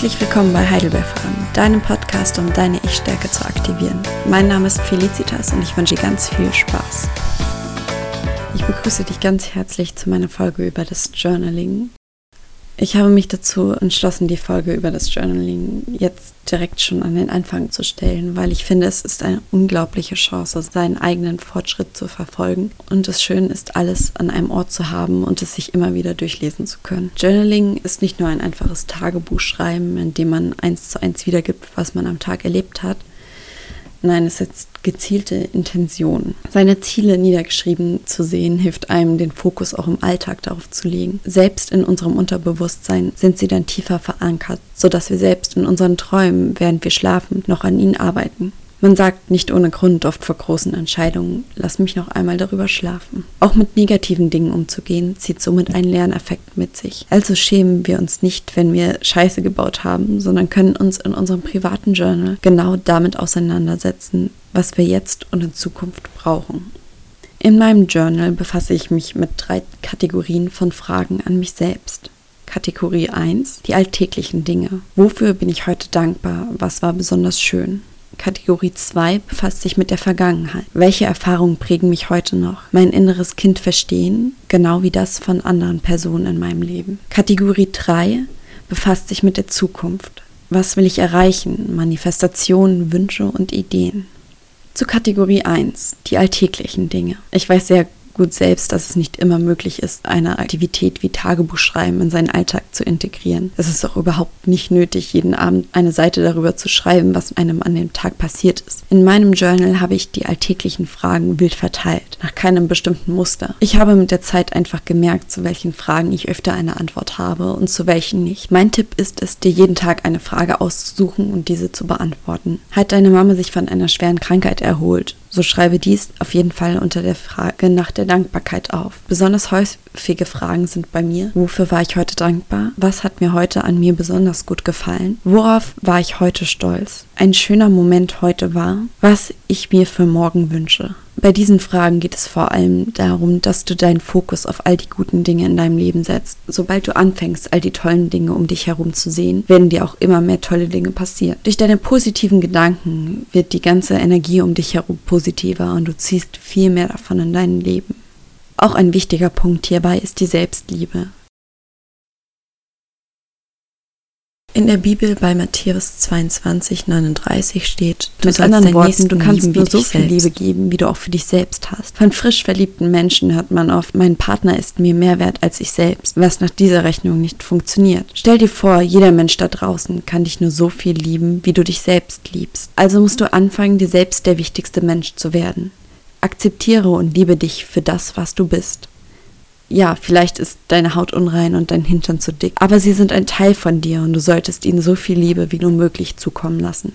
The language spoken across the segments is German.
Herzlich willkommen bei Heidelberg Farm, deinem Podcast, um deine Ich-Stärke zu aktivieren. Mein Name ist Felicitas und ich wünsche dir ganz viel Spaß. Ich begrüße dich ganz herzlich zu meiner Folge über das Journaling. Ich habe mich dazu entschlossen, die Folge über das Journaling jetzt direkt schon an den Anfang zu stellen, weil ich finde, es ist eine unglaubliche Chance, seinen eigenen Fortschritt zu verfolgen. Und das Schöne ist, alles an einem Ort zu haben und es sich immer wieder durchlesen zu können. Journaling ist nicht nur ein einfaches Tagebuchschreiben, in dem man eins zu eins wiedergibt, was man am Tag erlebt hat, Nein, es setzt gezielte Intentionen. Seine Ziele niedergeschrieben zu sehen, hilft einem, den Fokus auch im Alltag darauf zu legen. Selbst in unserem Unterbewusstsein sind sie dann tiefer verankert, sodass wir selbst in unseren Träumen, während wir schlafen, noch an ihnen arbeiten. Man sagt nicht ohne Grund oft vor großen Entscheidungen, lass mich noch einmal darüber schlafen. Auch mit negativen Dingen umzugehen, zieht somit einen Lerneffekt mit sich. Also schämen wir uns nicht, wenn wir Scheiße gebaut haben, sondern können uns in unserem privaten Journal genau damit auseinandersetzen, was wir jetzt und in Zukunft brauchen. In meinem Journal befasse ich mich mit drei Kategorien von Fragen an mich selbst. Kategorie 1, die alltäglichen Dinge. Wofür bin ich heute dankbar? Was war besonders schön? Kategorie 2 befasst sich mit der Vergangenheit. Welche Erfahrungen prägen mich heute noch? Mein inneres Kind verstehen, genau wie das von anderen Personen in meinem Leben. Kategorie 3 befasst sich mit der Zukunft. Was will ich erreichen? Manifestationen, Wünsche und Ideen. Zu Kategorie 1, die alltäglichen Dinge. Ich weiß sehr gut selbst, dass es nicht immer möglich ist, eine Aktivität wie Tagebuchschreiben in seinen Alltag zu integrieren. Es ist auch überhaupt nicht nötig, jeden Abend eine Seite darüber zu schreiben, was einem an dem Tag passiert ist. In meinem Journal habe ich die alltäglichen Fragen wild verteilt, nach keinem bestimmten Muster. Ich habe mit der Zeit einfach gemerkt, zu welchen Fragen ich öfter eine Antwort habe und zu welchen nicht. Mein Tipp ist es, dir jeden Tag eine Frage auszusuchen und diese zu beantworten. Hat deine Mama sich von einer schweren Krankheit erholt? So schreibe dies auf jeden Fall unter der Frage nach der Dankbarkeit auf. Besonders häufige Fragen sind bei mir, wofür war ich heute dankbar? Was hat mir heute an mir besonders gut gefallen? Worauf war ich heute stolz? Ein schöner Moment heute war, was ich mir für morgen wünsche. Bei diesen Fragen geht es vor allem darum, dass du deinen Fokus auf all die guten Dinge in deinem Leben setzt. Sobald du anfängst, all die tollen Dinge um dich herum zu sehen, werden dir auch immer mehr tolle Dinge passieren. Durch deine positiven Gedanken wird die ganze Energie um dich herum positiver und du ziehst viel mehr davon in dein Leben. Auch ein wichtiger Punkt hierbei ist die Selbstliebe. In der Bibel bei Matthäus 22, 39 steht, du Mit anderen Worten, du kannst nur so viel selbst. Liebe geben, wie du auch für dich selbst hast. Von frisch verliebten Menschen hört man oft, mein Partner ist mir mehr wert als ich selbst, was nach dieser Rechnung nicht funktioniert. Stell dir vor, jeder Mensch da draußen kann dich nur so viel lieben, wie du dich selbst liebst. Also musst du anfangen, dir selbst der wichtigste Mensch zu werden. Akzeptiere und liebe dich für das, was du bist ja, vielleicht ist deine Haut unrein und dein Hintern zu dick, aber sie sind ein Teil von dir und du solltest ihnen so viel Liebe wie nur möglich zukommen lassen.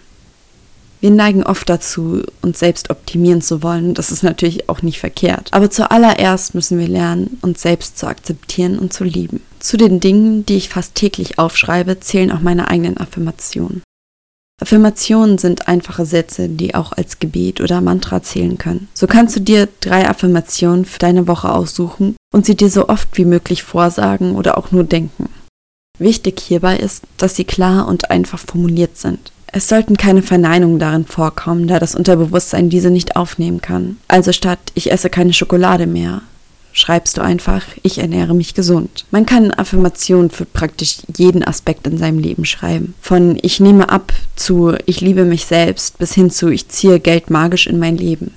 Wir neigen oft dazu, uns selbst optimieren zu wollen, das ist natürlich auch nicht verkehrt. Aber zuallererst müssen wir lernen, uns selbst zu akzeptieren und zu lieben. Zu den Dingen, die ich fast täglich aufschreibe, zählen auch meine eigenen Affirmationen. Affirmationen sind einfache Sätze, die auch als Gebet oder Mantra zählen können. So kannst du dir drei Affirmationen für deine Woche aussuchen und sie dir so oft wie möglich vorsagen oder auch nur denken. Wichtig hierbei ist, dass sie klar und einfach formuliert sind. Es sollten keine Verneinungen darin vorkommen, da das Unterbewusstsein diese nicht aufnehmen kann. Also statt ich esse keine Schokolade mehr, schreibst du einfach, ich ernähre mich gesund. Man kann Affirmationen für praktisch jeden Aspekt in seinem Leben schreiben. Von ich nehme ab zu ich liebe mich selbst bis hin zu ich ziehe Geld magisch in mein Leben.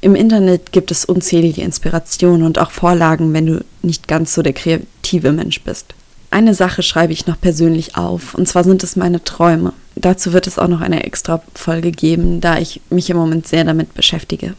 Im Internet gibt es unzählige Inspirationen und auch Vorlagen, wenn du nicht ganz so der kreative Mensch bist. Eine Sache schreibe ich noch persönlich auf, und zwar sind es meine Träume. Dazu wird es auch noch eine extra Folge geben, da ich mich im Moment sehr damit beschäftige.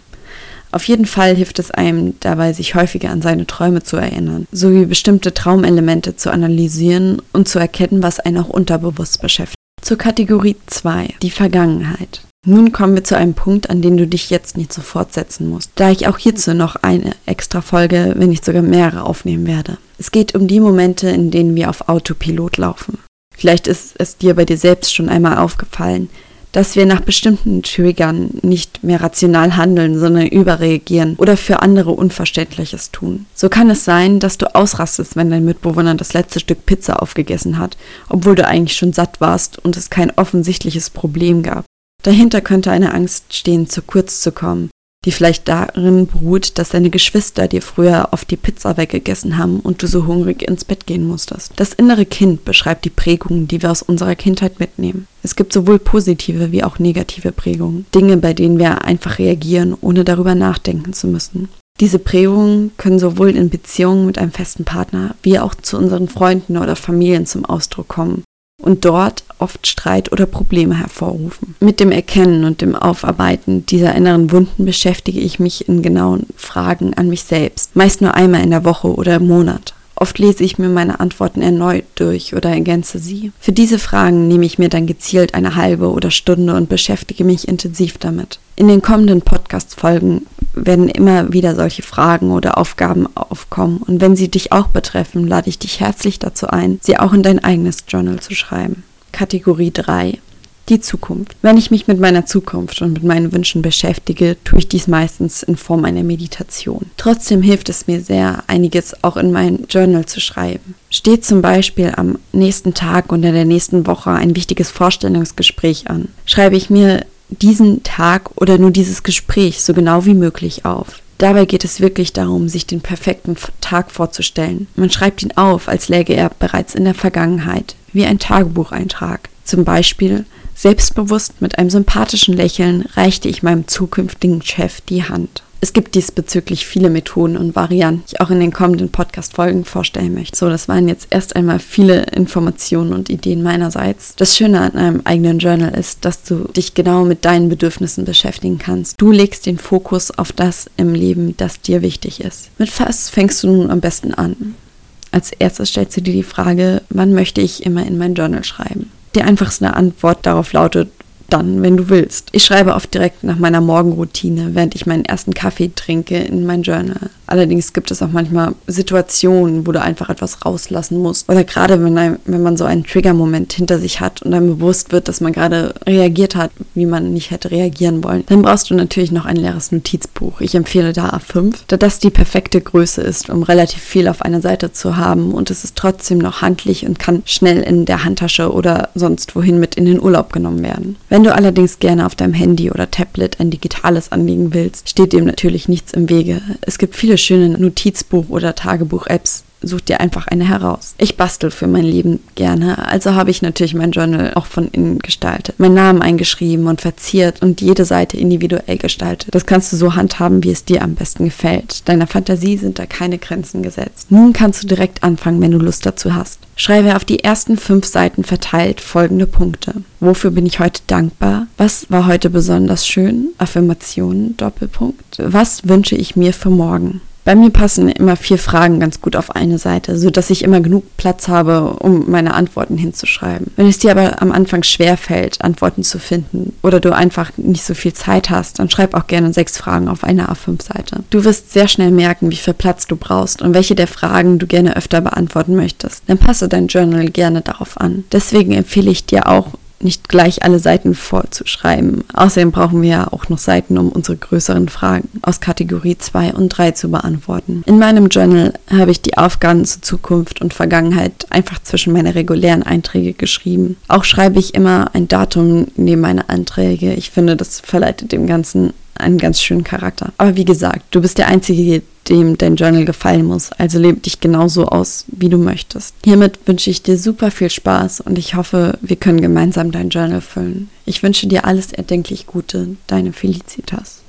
Auf jeden Fall hilft es einem dabei, sich häufiger an seine Träume zu erinnern, sowie bestimmte Traumelemente zu analysieren und zu erkennen, was einen auch unterbewusst beschäftigt. Zur Kategorie 2, die Vergangenheit. Nun kommen wir zu einem Punkt, an den du dich jetzt nicht sofort setzen musst, da ich auch hierzu noch eine extra Folge, wenn nicht sogar mehrere aufnehmen werde. Es geht um die Momente, in denen wir auf Autopilot laufen. Vielleicht ist es dir bei dir selbst schon einmal aufgefallen, dass wir nach bestimmten Triggern nicht mehr rational handeln, sondern überreagieren oder für andere Unverständliches tun. So kann es sein, dass du ausrastest, wenn dein Mitbewohner das letzte Stück Pizza aufgegessen hat, obwohl du eigentlich schon satt warst und es kein offensichtliches Problem gab. Dahinter könnte eine Angst stehen, zu kurz zu kommen, die vielleicht darin beruht, dass deine Geschwister dir früher oft die Pizza weggegessen haben und du so hungrig ins Bett gehen musstest. Das innere Kind beschreibt die Prägungen, die wir aus unserer Kindheit mitnehmen. Es gibt sowohl positive wie auch negative Prägungen, Dinge, bei denen wir einfach reagieren, ohne darüber nachdenken zu müssen. Diese Prägungen können sowohl in Beziehungen mit einem festen Partner wie auch zu unseren Freunden oder Familien zum Ausdruck kommen und dort oft Streit oder Probleme hervorrufen. Mit dem Erkennen und dem Aufarbeiten dieser inneren Wunden beschäftige ich mich in genauen Fragen an mich selbst, meist nur einmal in der Woche oder im Monat. Oft lese ich mir meine Antworten erneut durch oder ergänze sie. Für diese Fragen nehme ich mir dann gezielt eine halbe oder Stunde und beschäftige mich intensiv damit. In den kommenden Podcast-Folgen werden immer wieder solche Fragen oder Aufgaben aufkommen und wenn sie dich auch betreffen, lade ich dich herzlich dazu ein, sie auch in dein eigenes Journal zu schreiben. Kategorie 3 die Zukunft. Wenn ich mich mit meiner Zukunft und mit meinen Wünschen beschäftige, tue ich dies meistens in Form einer Meditation. Trotzdem hilft es mir sehr, einiges auch in mein Journal zu schreiben. Steht zum Beispiel am nächsten Tag und in der nächsten Woche ein wichtiges Vorstellungsgespräch an, schreibe ich mir diesen Tag oder nur dieses Gespräch so genau wie möglich auf. Dabei geht es wirklich darum, sich den perfekten Tag vorzustellen. Man schreibt ihn auf, als läge er bereits in der Vergangenheit, wie ein Tagebucheintrag. Zum Beispiel, selbstbewusst mit einem sympathischen Lächeln reichte ich meinem zukünftigen Chef die Hand. Es gibt diesbezüglich viele Methoden und Varianten, die ich auch in den kommenden Podcast-Folgen vorstellen möchte. So, das waren jetzt erst einmal viele Informationen und Ideen meinerseits. Das Schöne an einem eigenen Journal ist, dass du dich genau mit deinen Bedürfnissen beschäftigen kannst. Du legst den Fokus auf das im Leben, das dir wichtig ist. Mit was fängst du nun am besten an? Als erstes stellst du dir die Frage, wann möchte ich immer in mein Journal schreiben? Die einfachste Antwort darauf lautet, dann, wenn du willst. Ich schreibe oft direkt nach meiner Morgenroutine, während ich meinen ersten Kaffee trinke, in mein Journal. Allerdings gibt es auch manchmal Situationen, wo du einfach etwas rauslassen musst. Oder gerade wenn, ein, wenn man so einen Trigger-Moment hinter sich hat und dann bewusst wird, dass man gerade reagiert hat, wie man nicht hätte reagieren wollen, dann brauchst du natürlich noch ein leeres Notizbuch. Ich empfehle da A5, da das die perfekte Größe ist, um relativ viel auf einer Seite zu haben und es ist trotzdem noch handlich und kann schnell in der Handtasche oder sonst wohin mit in den Urlaub genommen werden. Wenn du allerdings gerne auf deinem Handy oder Tablet ein digitales anlegen willst, steht dem natürlich nichts im Wege. Es gibt viele schöne Notizbuch- oder Tagebuch-Apps, such dir einfach eine heraus. Ich bastel für mein Leben gerne, also habe ich natürlich mein Journal auch von innen gestaltet. Meinen Namen eingeschrieben und verziert und jede Seite individuell gestaltet. Das kannst du so handhaben, wie es dir am besten gefällt. Deiner Fantasie sind da keine Grenzen gesetzt. Nun kannst du direkt anfangen, wenn du Lust dazu hast. Schreibe auf die ersten fünf Seiten verteilt folgende Punkte. Wofür bin ich heute dankbar? Was war heute besonders schön? Affirmationen, Doppelpunkt. Was wünsche ich mir für morgen? Bei mir passen immer vier Fragen ganz gut auf eine Seite, sodass ich immer genug Platz habe, um meine Antworten hinzuschreiben. Wenn es dir aber am Anfang schwer fällt, Antworten zu finden oder du einfach nicht so viel Zeit hast, dann schreib auch gerne sechs Fragen auf einer A5-Seite. Du wirst sehr schnell merken, wie viel Platz du brauchst und welche der Fragen du gerne öfter beantworten möchtest. Dann passe dein Journal gerne darauf an. Deswegen empfehle ich dir auch, nicht gleich alle Seiten vorzuschreiben. Außerdem brauchen wir ja auch noch Seiten, um unsere größeren Fragen aus Kategorie 2 und 3 zu beantworten. In meinem Journal habe ich die Aufgaben zu Zukunft und Vergangenheit einfach zwischen meine regulären Einträge geschrieben. Auch schreibe ich immer ein Datum neben meine Einträge. Ich finde, das verleitet dem Ganzen einen ganz schönen Charakter. Aber wie gesagt, du bist der Einzige, dem dein Journal gefallen muss. Also lebe dich genauso aus, wie du möchtest. Hiermit wünsche ich dir super viel Spaß und ich hoffe, wir können gemeinsam dein Journal füllen. Ich wünsche dir alles erdenklich Gute. Deine Felicitas.